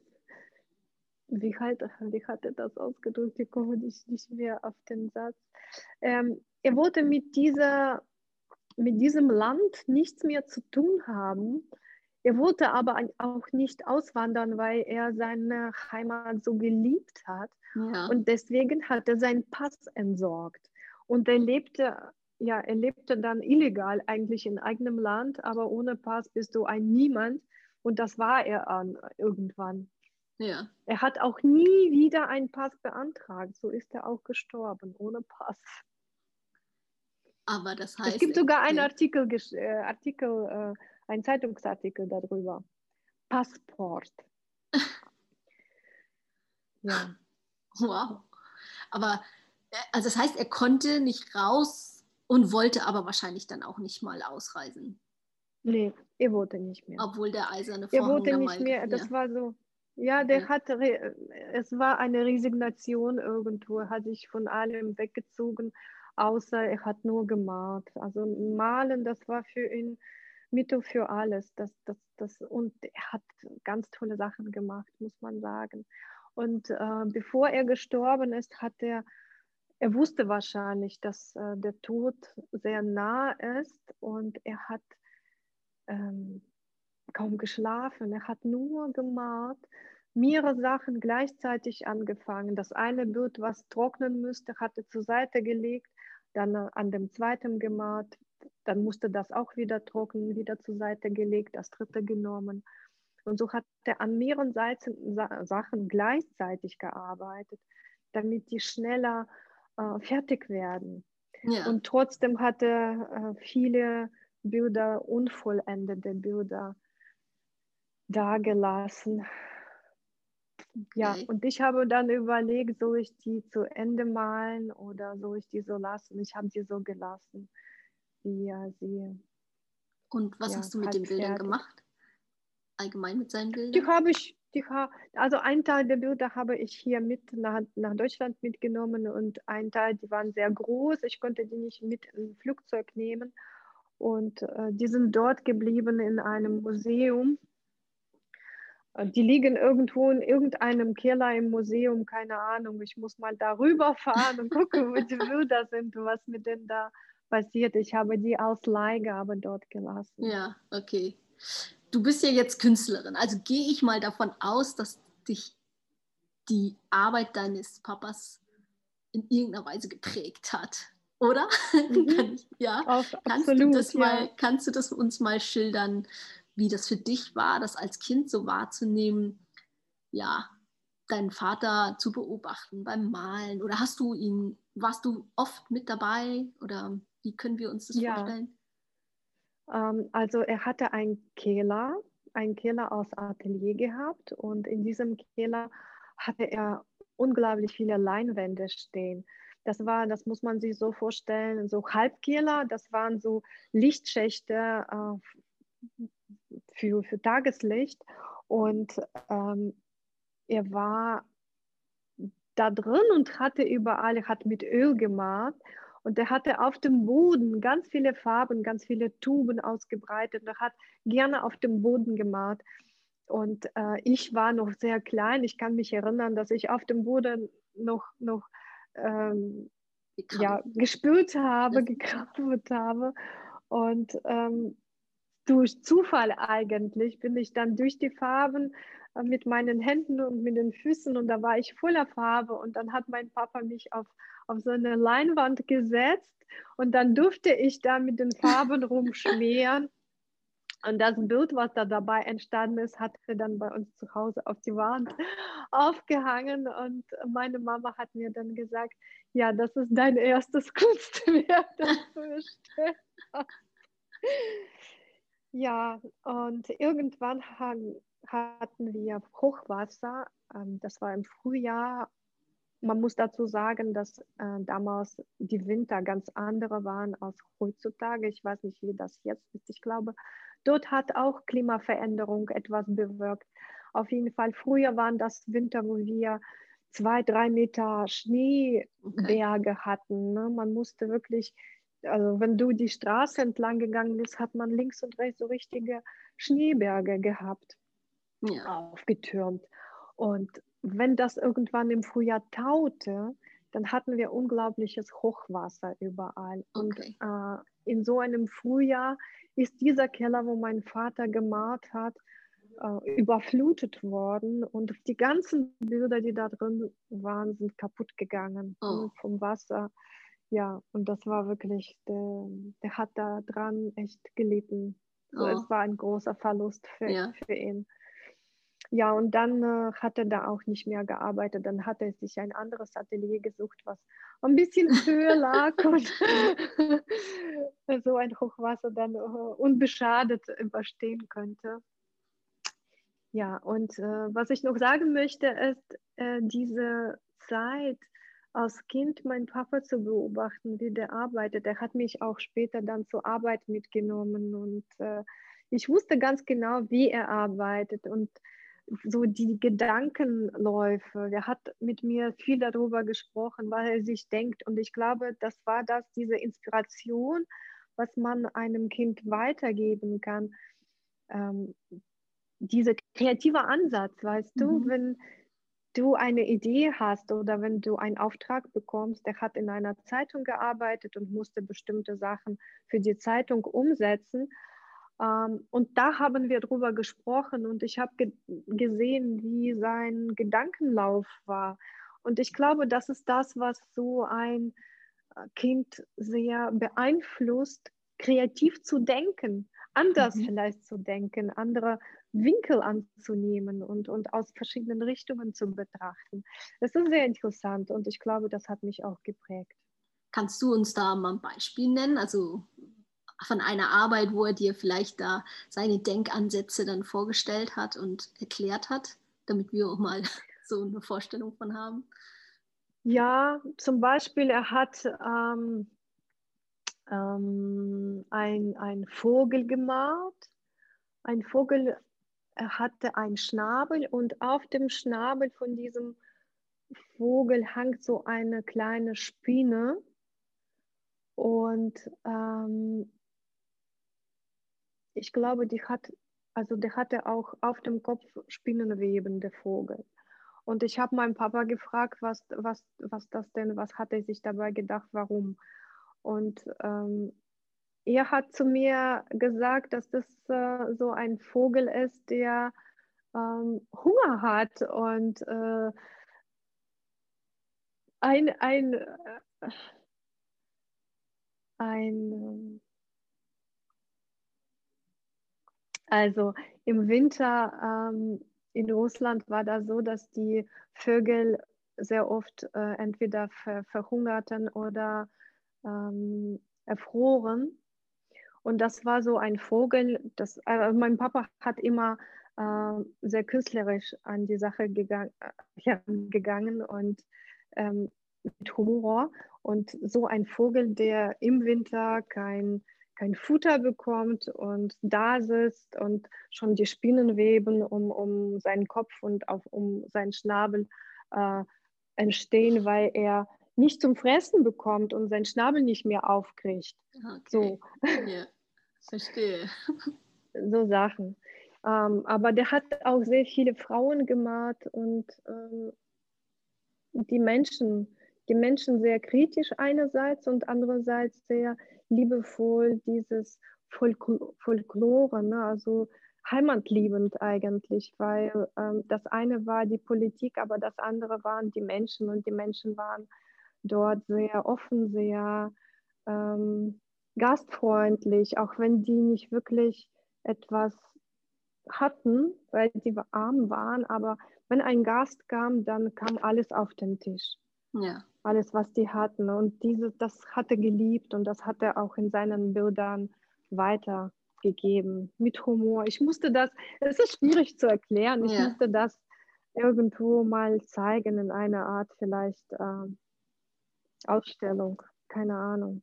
wie, halt, wie hat er das ausgedrückt? Ich komme nicht, nicht mehr auf den Satz. Ähm, er wollte mit, dieser, mit diesem Land nichts mehr zu tun haben. Er wollte aber auch nicht auswandern, weil er seine Heimat so geliebt hat. Ja. Und deswegen hat er seinen Pass entsorgt. Und er lebte ja, er lebte dann illegal eigentlich in eigenem Land, aber ohne Pass bist du ein Niemand. Und das war er an, irgendwann. Ja. Er hat auch nie wieder einen Pass beantragt. So ist er auch gestorben, ohne Pass. Aber das heißt. Es gibt sogar einen Artikel, äh, Artikel äh, einen Zeitungsartikel darüber. Passport. ja. Wow. Aber äh, also das heißt, er konnte nicht raus und wollte aber wahrscheinlich dann auch nicht mal ausreisen. Nee, er wollte nicht mehr. Obwohl der eiserne Vorhang Er wollte nicht mehr, das war so, ja, der hatte, es war eine Resignation irgendwo, er hat sich von allem weggezogen, außer er hat nur gemalt. Also malen, das war für ihn Mittel für alles. Das, das, das, und er hat ganz tolle Sachen gemacht, muss man sagen. Und äh, bevor er gestorben ist, hat er er wusste wahrscheinlich, dass äh, der Tod sehr nah ist und er hat ähm, kaum geschlafen. Er hat nur gemalt, mehrere Sachen gleichzeitig angefangen. Das eine Bild, was trocknen müsste, hat er zur Seite gelegt, dann an dem zweiten gemalt, dann musste das auch wieder trocknen, wieder zur Seite gelegt, das dritte genommen. Und so hat er an mehreren Seiten, Sachen gleichzeitig gearbeitet, damit die schneller äh, fertig werden. Ja. Und trotzdem hatte äh, viele Bilder, unvollendete Bilder dagelassen. Ja, okay. und ich habe dann überlegt, soll ich die zu Ende malen oder soll ich die so lassen? Ich habe sie so gelassen, wie er sie. Und was ja, hast du mit den Bildern fertig. gemacht? Allgemein mit seinen Bildern? Die habe ich die, also ein Teil der Bilder habe ich hier mit nach, nach Deutschland mitgenommen und ein Teil, die waren sehr groß. Ich konnte die nicht mit im Flugzeug nehmen. Und äh, die sind dort geblieben in einem Museum. Die liegen irgendwo in irgendeinem Keller im Museum, keine Ahnung. Ich muss mal darüber fahren und gucken, wo die Bilder sind, was mit denen da passiert. Ich habe die als Leihgabe dort gelassen. Ja, okay du bist ja jetzt Künstlerin, also gehe ich mal davon aus, dass dich die Arbeit deines Papas in irgendeiner Weise geprägt hat, oder? Mhm. ich, ja, Auf, kannst, absolut, du das ja. mal, kannst du das uns mal schildern, wie das für dich war, das als Kind so wahrzunehmen, ja, deinen Vater zu beobachten beim Malen? Oder hast du ihn, warst du oft mit dabei? Oder wie können wir uns das ja. vorstellen? Ähm, also er hatte einen Keller, einen Keller aus Atelier gehabt und in diesem Keller hatte er unglaublich viele Leinwände stehen. Das war, das muss man sich so vorstellen, so Halbkeller, das waren so Lichtschächte äh, für, für Tageslicht und ähm, er war da drin und hatte überall, hat mit Öl gemalt und er hatte auf dem Boden ganz viele Farben, ganz viele Tuben ausgebreitet. Und er hat gerne auf dem Boden gemalt. Und äh, ich war noch sehr klein. Ich kann mich erinnern, dass ich auf dem Boden noch, noch ähm, ja, gespült habe, gekrabbelt habe. Und ähm, durch Zufall eigentlich bin ich dann durch die Farben äh, mit meinen Händen und mit den Füßen und da war ich voller Farbe und dann hat mein Papa mich auf, auf so eine Leinwand gesetzt und dann durfte ich da mit den Farben rumschmieren. Und das Bild, was da dabei entstanden ist, hat er dann bei uns zu Hause auf die Wand aufgehangen. Und meine Mama hat mir dann gesagt, ja, das ist dein erstes Kunstwerk, das du erstellt hast. Ja, und irgendwann hatten wir Hochwasser. Ähm, das war im Frühjahr. Man muss dazu sagen, dass äh, damals die Winter ganz andere waren als heutzutage. Ich weiß nicht, wie das jetzt ist. Ich glaube, dort hat auch Klimaveränderung etwas bewirkt. Auf jeden Fall, früher waren das Winter, wo wir zwei, drei Meter Schneeberge hatten. Ne? Man musste wirklich, also wenn du die Straße entlang gegangen bist, hat man links und rechts so richtige Schneeberge gehabt, ja. aufgetürmt. Und wenn das irgendwann im Frühjahr taute, dann hatten wir unglaubliches Hochwasser überall. Okay. Und äh, in so einem Frühjahr ist dieser Keller, wo mein Vater gemalt hat, äh, überflutet worden und die ganzen Bilder, die da drin waren, sind kaputt gegangen oh. vom Wasser. Ja, und das war wirklich, der, der hat da dran echt gelitten. Oh. Es war ein großer Verlust für, ja. für ihn. Ja, und dann äh, hat er da auch nicht mehr gearbeitet. Dann hat er sich ein anderes Atelier gesucht, was ein bisschen höher lag und so ein Hochwasser dann äh, unbeschadet überstehen könnte. Ja, und äh, was ich noch sagen möchte, ist äh, diese Zeit als Kind mein Papa zu beobachten, wie der arbeitet. Er hat mich auch später dann zur Arbeit mitgenommen und äh, ich wusste ganz genau, wie er arbeitet und so die Gedankenläufe. Er hat mit mir viel darüber gesprochen, was er sich denkt. Und ich glaube, das war das, diese Inspiration, was man einem Kind weitergeben kann. Ähm, dieser kreative Ansatz, weißt mhm. du, wenn du eine Idee hast oder wenn du einen Auftrag bekommst, der hat in einer Zeitung gearbeitet und musste bestimmte Sachen für die Zeitung umsetzen ähm, und da haben wir drüber gesprochen und ich habe ge gesehen, wie sein Gedankenlauf war. Und ich glaube, das ist das, was so ein äh, Kind sehr beeinflusst, kreativ zu denken, anders mhm. vielleicht zu denken, andere Winkel anzunehmen und, und aus verschiedenen Richtungen zu betrachten. Das ist sehr interessant und ich glaube, das hat mich auch geprägt. Kannst du uns da mal ein Beispiel nennen? Also von einer Arbeit, wo er dir vielleicht da seine Denkansätze dann vorgestellt hat und erklärt hat, damit wir auch mal so eine Vorstellung von haben? Ja, zum Beispiel, er hat ähm, ähm, ein, ein Vogel gemalt. Ein Vogel er hatte einen Schnabel und auf dem Schnabel von diesem Vogel hängt so eine kleine Spinne. Und ähm, ich glaube, die hat, also der hatte auch auf dem Kopf Spinnenweben, der Vogel. Und ich habe meinen Papa gefragt, was, was, was das denn, was hat er sich dabei gedacht, warum. Und ähm, er hat zu mir gesagt, dass das äh, so ein Vogel ist, der ähm, Hunger hat und äh, ein, ein, äh, ein Also im Winter ähm, in Russland war das so, dass die Vögel sehr oft äh, entweder ver verhungerten oder ähm, erfroren. Und das war so ein Vogel, das, äh, mein Papa hat immer äh, sehr künstlerisch an die Sache gegangen, äh, und ähm, mit Humor. Und so ein Vogel, der im Winter kein kein Futter bekommt und da sitzt und schon die Spinnenweben um, um seinen Kopf und auf, um seinen Schnabel äh, entstehen, weil er nicht zum Fressen bekommt und seinen Schnabel nicht mehr aufkriegt. Okay. So. Ja, verstehe. So Sachen. Ähm, aber der hat auch sehr viele Frauen gemalt und ähm, die Menschen, die Menschen sehr kritisch einerseits und andererseits sehr liebevoll dieses Folkl Folklore, ne? also heimatliebend eigentlich, weil ähm, das eine war die Politik, aber das andere waren die Menschen und die Menschen waren dort sehr offen, sehr ähm, gastfreundlich, auch wenn die nicht wirklich etwas hatten, weil sie arm waren, aber wenn ein Gast kam, dann kam alles auf den Tisch. Ja alles, was die hatten. Und diese, das hat er geliebt und das hat er auch in seinen Bildern weitergegeben, mit Humor. Ich musste das, es ist schwierig zu erklären, ich ja. musste das irgendwo mal zeigen in einer Art vielleicht äh, Ausstellung, keine Ahnung.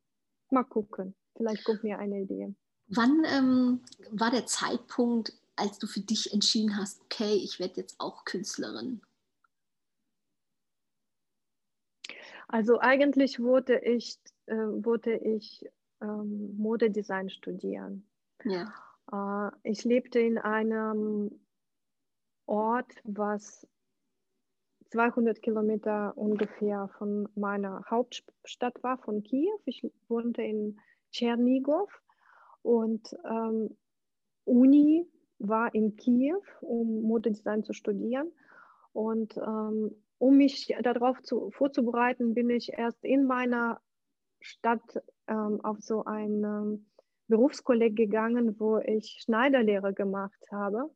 Mal gucken, vielleicht kommt mir eine Idee. Wann ähm, war der Zeitpunkt, als du für dich entschieden hast, okay, ich werde jetzt auch Künstlerin? Also eigentlich wollte ich, äh, wollte ich ähm, Modedesign studieren. Ja. Äh, ich lebte in einem Ort, was 200 Kilometer ungefähr von meiner Hauptstadt war, von Kiew. Ich wohnte in Tschernigow und ähm, Uni war in Kiew, um Modedesign zu studieren. Und ähm, um mich darauf zu, vorzubereiten, bin ich erst in meiner Stadt ähm, auf so ein ähm, Berufskolleg gegangen, wo ich Schneiderlehre gemacht habe.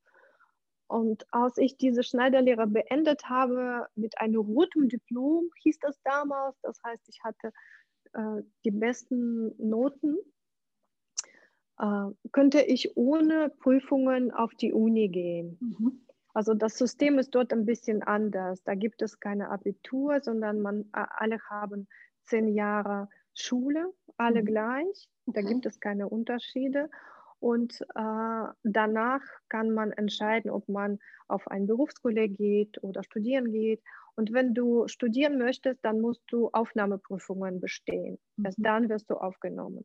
Und als ich diese Schneiderlehre beendet habe, mit einem roten Diplom, hieß das damals, das heißt, ich hatte äh, die besten Noten, äh, könnte ich ohne Prüfungen auf die Uni gehen. Mhm. Also das System ist dort ein bisschen anders. Da gibt es keine Abitur, sondern man, alle haben zehn Jahre Schule, alle mhm. gleich. Da okay. gibt es keine Unterschiede. Und äh, danach kann man entscheiden, ob man auf ein Berufskolleg geht oder studieren geht. Und wenn du studieren möchtest, dann musst du Aufnahmeprüfungen bestehen. Mhm. Erst dann wirst du aufgenommen.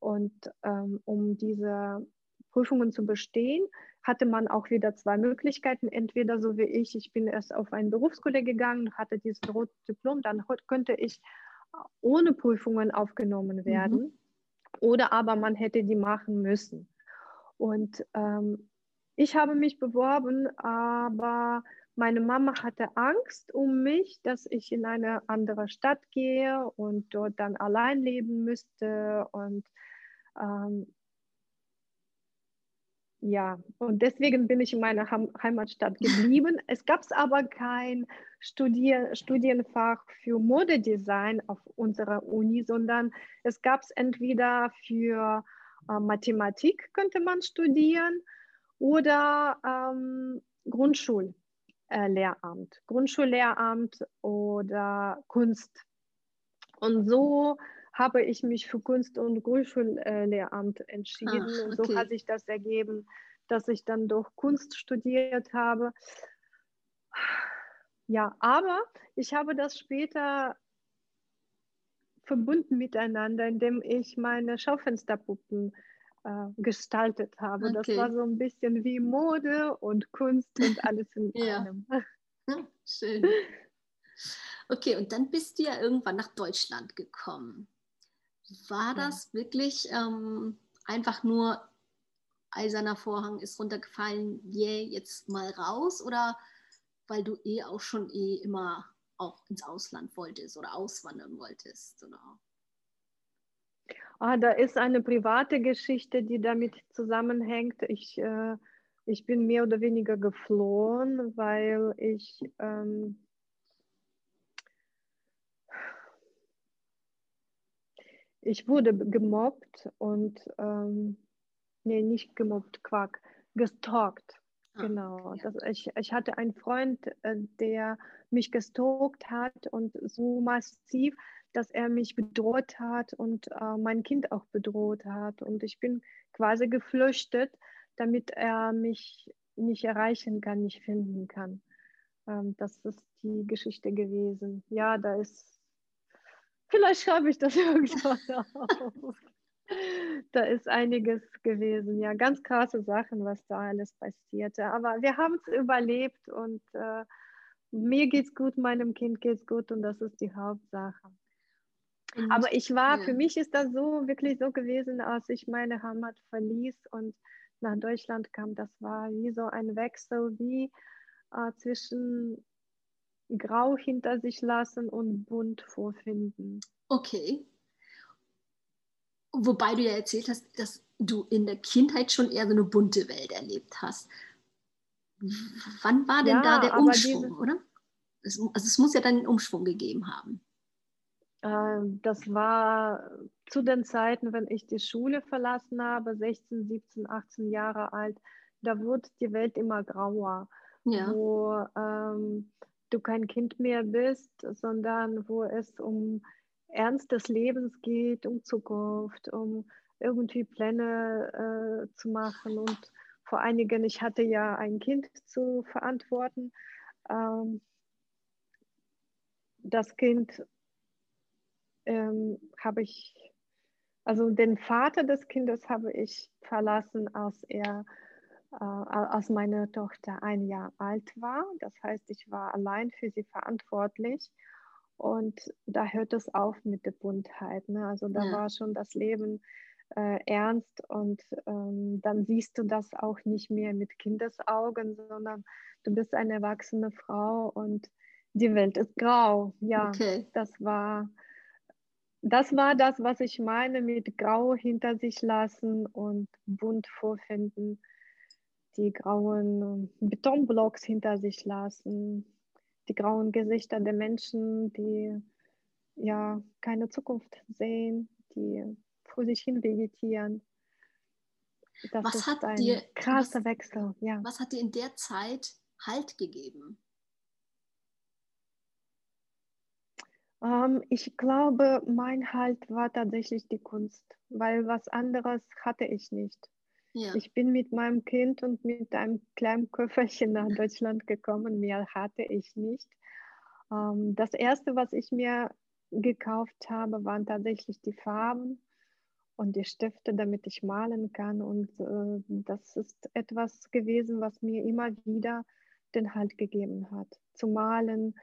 Und ähm, um diese Prüfungen zu bestehen, hatte man auch wieder zwei Möglichkeiten. Entweder so wie ich, ich bin erst auf ein Berufskolleg gegangen, hatte dieses rote Diplom, dann könnte ich ohne Prüfungen aufgenommen mhm. werden. Mhm. Oder aber man hätte die machen müssen. Und ähm, ich habe mich beworben, aber meine Mama hatte Angst um mich, dass ich in eine andere Stadt gehe und dort dann allein leben müsste. Und ähm, ja, und deswegen bin ich in meiner Heimatstadt geblieben. Es gab aber kein Studier Studienfach für Modedesign auf unserer Uni, sondern es gab es entweder für äh, Mathematik könnte man studieren oder ähm, Grundschullehramt, äh, Grundschullehramt oder Kunst. Und so habe ich mich für Kunst- und Grundschullehramt entschieden. Ach, okay. Und so hat sich das ergeben, dass ich dann doch Kunst studiert habe. Ja, aber ich habe das später verbunden miteinander, indem ich meine Schaufensterpuppen äh, gestaltet habe. Okay. Das war so ein bisschen wie Mode und Kunst und alles in ja. einem. Schön. Okay, und dann bist du ja irgendwann nach Deutschland gekommen. War das wirklich ähm, einfach nur eiserner Vorhang ist runtergefallen, yeah, jetzt mal raus? Oder weil du eh auch schon eh immer auch ins Ausland wolltest oder auswandern wolltest? Oder? Ah, da ist eine private Geschichte, die damit zusammenhängt. Ich, äh, ich bin mehr oder weniger geflohen, weil ich ähm, ich wurde gemobbt und, ähm, nee, nicht gemobbt, Quark, gestalkt. Ah, genau. Ja. Das, ich, ich hatte einen Freund, äh, der mich gestalkt hat und so massiv, dass er mich bedroht hat und äh, mein Kind auch bedroht hat. Und ich bin quasi geflüchtet, damit er mich nicht erreichen kann, nicht finden kann. Ähm, das ist die Geschichte gewesen. Ja, da ist Vielleicht schreibe ich das irgendwann auf. Da ist einiges gewesen, ja, ganz krasse Sachen, was da alles passierte. Aber wir haben es überlebt und äh, mir geht's gut, meinem Kind geht's gut und das ist die Hauptsache. Und, Aber ich war, ja. für mich ist das so wirklich so gewesen, als ich meine Heimat verließ und nach Deutschland kam, das war wie so ein Wechsel, wie äh, zwischen grau hinter sich lassen und bunt vorfinden. Okay. Wobei du ja erzählt hast, dass du in der Kindheit schon eher so eine bunte Welt erlebt hast. Wann war denn ja, da der Umschwung, diese, oder? Es, also es muss ja dann einen Umschwung gegeben haben. Äh, das war zu den Zeiten, wenn ich die Schule verlassen habe, 16, 17, 18 Jahre alt, da wurde die Welt immer grauer. Ja. Wo ähm, du kein Kind mehr bist, sondern wo es um Ernst des Lebens geht, um Zukunft, um irgendwie Pläne äh, zu machen. Und vor einigen, ich hatte ja ein Kind zu verantworten. Ähm, das Kind ähm, habe ich, also den Vater des Kindes habe ich verlassen, als er, äh, als meine Tochter ein Jahr alt war. Das heißt, ich war allein für sie verantwortlich. Und da hört es auf mit der Buntheit. Ne? Also da ja. war schon das Leben äh, ernst und ähm, dann siehst du das auch nicht mehr mit Kindesaugen, sondern du bist eine erwachsene Frau und die Welt ist grau. Ja, okay. das war das war das, was ich meine mit grau hinter sich lassen und bunt vorfinden, die grauen Betonblocks hinter sich lassen, die grauen Gesichter der Menschen, die ja keine Zukunft sehen, die vor sich hin vegetieren. Das was ist hat ein dir, krasser was, Wechsel. Ja. Was hat dir in der Zeit Halt gegeben? Ähm, ich glaube, mein Halt war tatsächlich die Kunst, weil was anderes hatte ich nicht. Ja. Ich bin mit meinem Kind und mit einem kleinen Köfferchen nach Deutschland gekommen. Mehr hatte ich nicht. Ähm, das erste, was ich mir gekauft habe, waren tatsächlich die Farben und die Stifte, damit ich malen kann. Und äh, das ist etwas gewesen, was mir immer wieder den Halt gegeben hat, zu malen,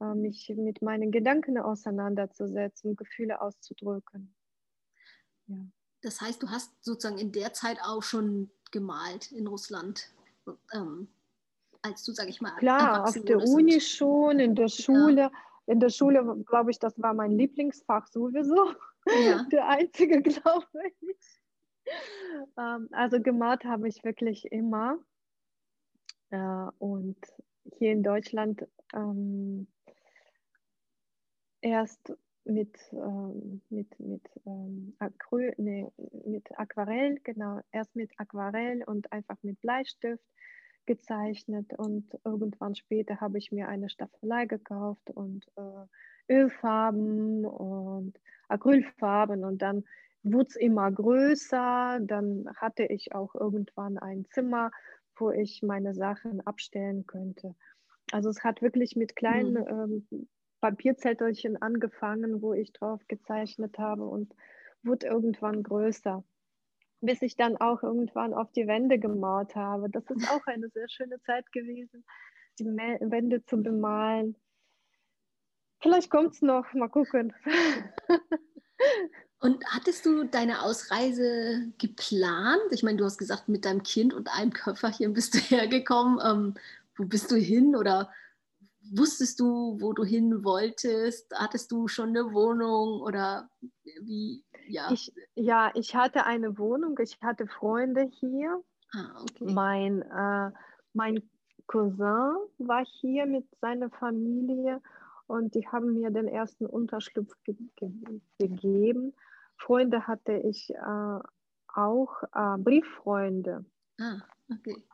äh, mich mit meinen Gedanken auseinanderzusetzen, Gefühle auszudrücken. Ja. Das heißt, du hast sozusagen in der Zeit auch schon gemalt in Russland, ähm, als du, sag ich mal, klar, auf der Uni schon, in der Schule. Ja. In der Schule, glaube ich, das war mein Lieblingsfach sowieso. Ja. Der einzige, glaube ich. Ähm, also gemalt habe ich wirklich immer. Äh, und hier in Deutschland ähm, erst mit, ähm, mit, mit, ähm, Acryl, nee, mit Aquarell, genau, erst mit Aquarell und einfach mit Bleistift gezeichnet und irgendwann später habe ich mir eine Staffelei gekauft und äh, Ölfarben und Acrylfarben und dann wurde es immer größer, dann hatte ich auch irgendwann ein Zimmer, wo ich meine Sachen abstellen könnte. Also es hat wirklich mit kleinen mhm. ähm, Papierzettelchen angefangen, wo ich drauf gezeichnet habe und wurde irgendwann größer, bis ich dann auch irgendwann auf die Wände gemalt habe. Das ist auch eine sehr schöne Zeit gewesen, die Wände zu bemalen. Vielleicht kommt es noch, mal gucken. Und hattest du deine Ausreise geplant? Ich meine, du hast gesagt, mit deinem Kind und einem Köfferchen bist du hergekommen. Ähm, wo bist du hin oder wusstest du, wo du hin wolltest? Hattest du schon eine Wohnung oder wie? Ja, ich, ja, ich hatte eine Wohnung, ich hatte Freunde hier. Ah, okay. mein, äh, mein Cousin war hier mit seiner Familie und die haben mir den ersten Unterschlupf ge ge gegeben. Freunde hatte ich äh, auch, äh, Brieffreunde. Ah, okay.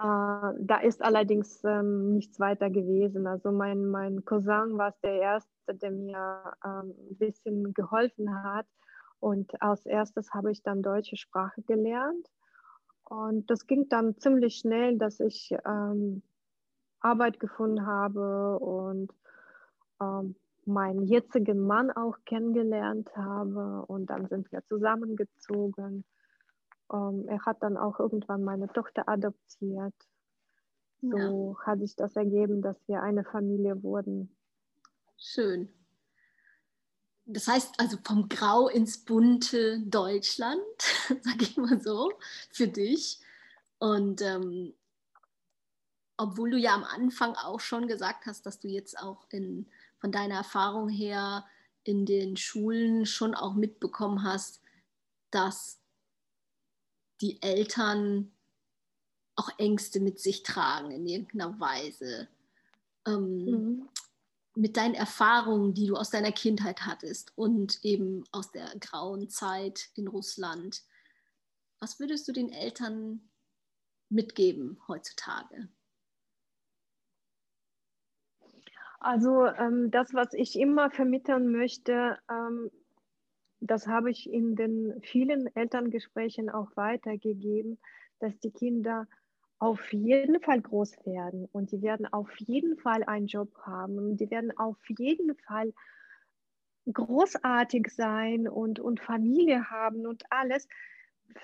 Äh, da ist allerdings ähm, nichts weiter gewesen. Also mein, mein Cousin war der Erste, der mir ähm, ein bisschen geholfen hat. Und als erstes habe ich dann deutsche Sprache gelernt. Und das ging dann ziemlich schnell, dass ich ähm, Arbeit gefunden habe und ähm, meinen jetzigen Mann auch kennengelernt habe. Und dann sind wir zusammengezogen. Ähm, er hat dann auch irgendwann meine Tochter adoptiert. So ja. hat sich das ergeben, dass wir eine Familie wurden. Schön. Das heißt also vom Grau ins bunte Deutschland, sage ich mal so, für dich. Und ähm, obwohl du ja am Anfang auch schon gesagt hast, dass du jetzt auch in, von deiner Erfahrung her in den Schulen schon auch mitbekommen hast, dass die Eltern auch Ängste mit sich tragen in irgendeiner Weise. Ähm, mhm. Mit deinen Erfahrungen, die du aus deiner Kindheit hattest und eben aus der grauen Zeit in Russland, was würdest du den Eltern mitgeben heutzutage? Also ähm, das, was ich immer vermitteln möchte, ähm, das habe ich in den vielen Elterngesprächen auch weitergegeben, dass die Kinder auf jeden Fall groß werden und die werden auf jeden Fall einen Job haben und die werden auf jeden Fall großartig sein und, und Familie haben und alles,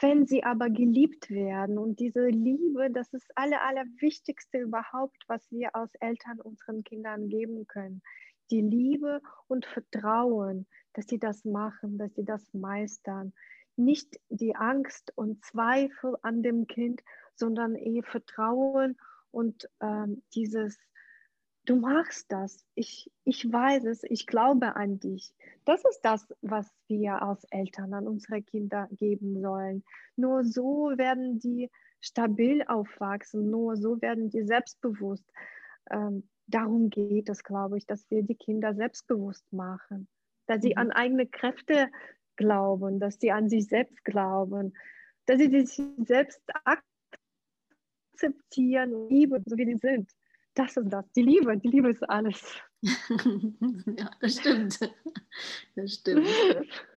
wenn sie aber geliebt werden. Und diese Liebe, das ist das aller, Allerwichtigste überhaupt, was wir als Eltern unseren Kindern geben können. Die Liebe und Vertrauen, dass sie das machen, dass sie das meistern. Nicht die Angst und Zweifel an dem Kind, sondern eher Vertrauen und ähm, dieses du machst das. Ich, ich weiß es, ich glaube an dich. Das ist das, was wir als Eltern an unsere Kinder geben sollen. Nur so werden die stabil aufwachsen, nur so werden die selbstbewusst. Ähm, darum geht es, glaube ich, dass wir die Kinder selbstbewusst machen, dass sie mhm. an eigene Kräfte glauben, dass sie an sich selbst glauben, dass sie sich selbst akzeptieren, lieben, so wie sie sind das ist das. Die Liebe, die Liebe ist alles. ja, das stimmt. Das stimmt.